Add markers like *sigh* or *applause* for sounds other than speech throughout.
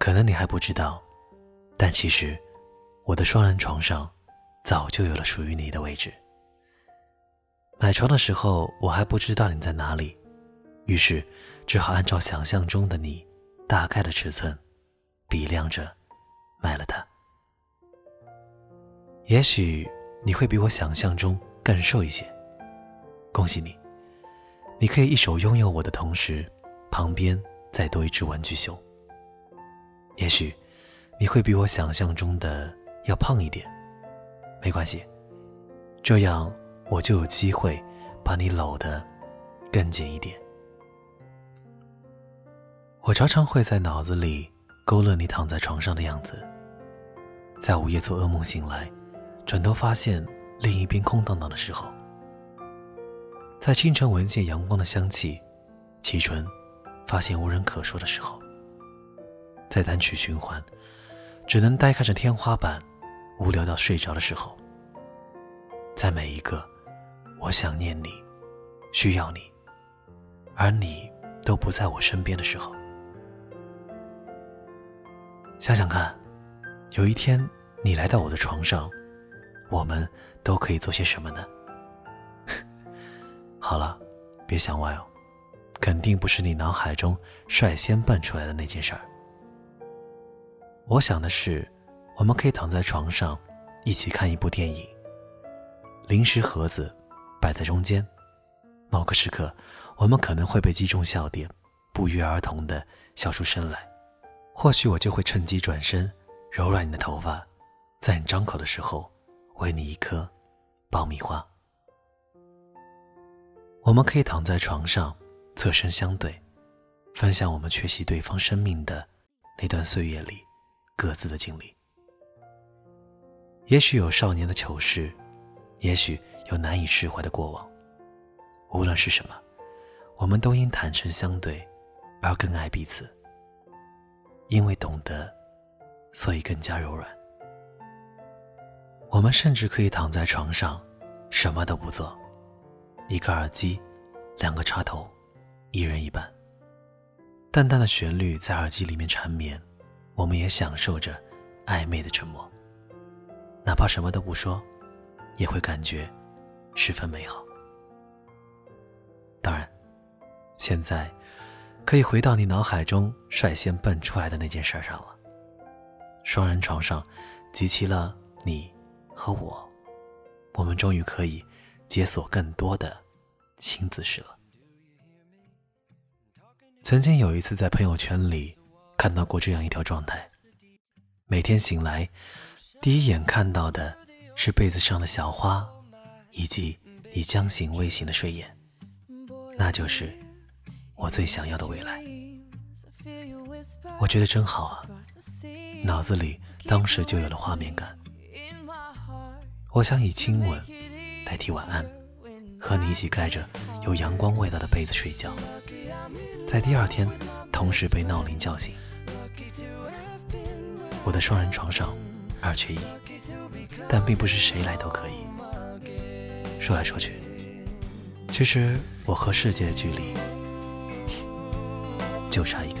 可能你还不知道，但其实我的双人床上早就有了属于你的位置。买床的时候我还不知道你在哪里，于是只好按照想象中的你大概的尺寸比量着买了它。也许你会比我想象中更瘦一些，恭喜你，你可以一手拥有我的同时，旁边再多一只玩具熊。也许你会比我想象中的要胖一点，没关系，这样我就有机会把你搂得更紧一点。我常常会在脑子里勾勒你躺在床上的样子，在午夜做噩梦醒来，转头发现另一边空荡荡的时候，在清晨闻见阳光的香气，启唇发现无人可说的时候。在单曲循环，只能呆看着天花板，无聊到睡着的时候，在每一个我想念你、需要你，而你都不在我身边的时候，想想看，有一天你来到我的床上，我们都可以做些什么呢？*laughs* 好了，别想歪哦，肯定不是你脑海中率先蹦出来的那件事儿。我想的是，我们可以躺在床上，一起看一部电影。零食盒子摆在中间，某个时刻，我们可能会被击中笑点，不约而同的笑出声来。或许我就会趁机转身，柔软你的头发，在你张口的时候，喂你一颗爆米花。我们可以躺在床上，侧身相对，分享我们缺席对方生命的那段岁月里。各自的经历，也许有少年的糗事，也许有难以释怀的过往。无论是什么，我们都因坦诚相对而更爱彼此。因为懂得，所以更加柔软。我们甚至可以躺在床上，什么都不做，一个耳机，两个插头，一人一半。淡淡的旋律在耳机里面缠绵。我们也享受着暧昧的沉默，哪怕什么都不说，也会感觉十分美好。当然，现在可以回到你脑海中率先蹦出来的那件事上了。双人床上集齐了你和我，我们终于可以解锁更多的新姿势了。曾经有一次在朋友圈里。看到过这样一条状态：每天醒来，第一眼看到的是被子上的小花，以及你将醒未醒的睡眼，那就是我最想要的未来。我觉得真好啊，脑子里当时就有了画面感。我想以亲吻代替晚安，和你一起盖着有阳光味道的被子睡觉，在第二天同时被闹铃叫醒。我的双人床上二缺一，但并不是谁来都可以。说来说去，其实我和世界的距离 *laughs* 就差一个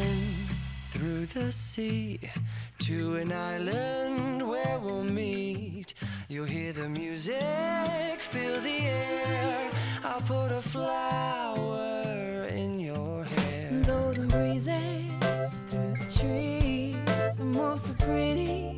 你。the sea to an island where we'll meet. You'll hear the music, feel the air. I'll put a flower in your hair. Though the breezes through the trees move so pretty,